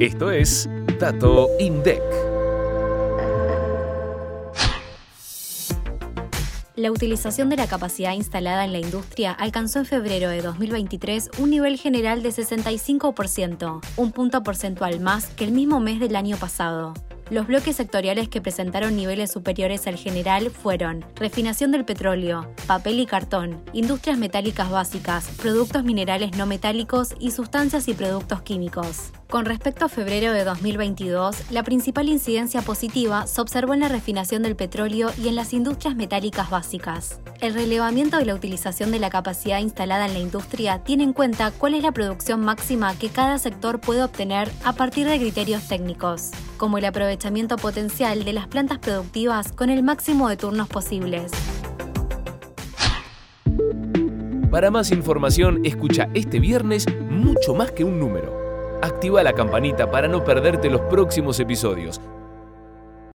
Esto es Dato INDEC. La utilización de la capacidad instalada en la industria alcanzó en febrero de 2023 un nivel general de 65%, un punto porcentual más que el mismo mes del año pasado. Los bloques sectoriales que presentaron niveles superiores al general fueron refinación del petróleo, papel y cartón, industrias metálicas básicas, productos minerales no metálicos y sustancias y productos químicos. Con respecto a febrero de 2022, la principal incidencia positiva se observó en la refinación del petróleo y en las industrias metálicas básicas. El relevamiento de la utilización de la capacidad instalada en la industria tiene en cuenta cuál es la producción máxima que cada sector puede obtener a partir de criterios técnicos, como el aprovechamiento potencial de las plantas productivas con el máximo de turnos posibles. Para más información, escucha este viernes mucho más que un número. Activa la campanita para no perderte los próximos episodios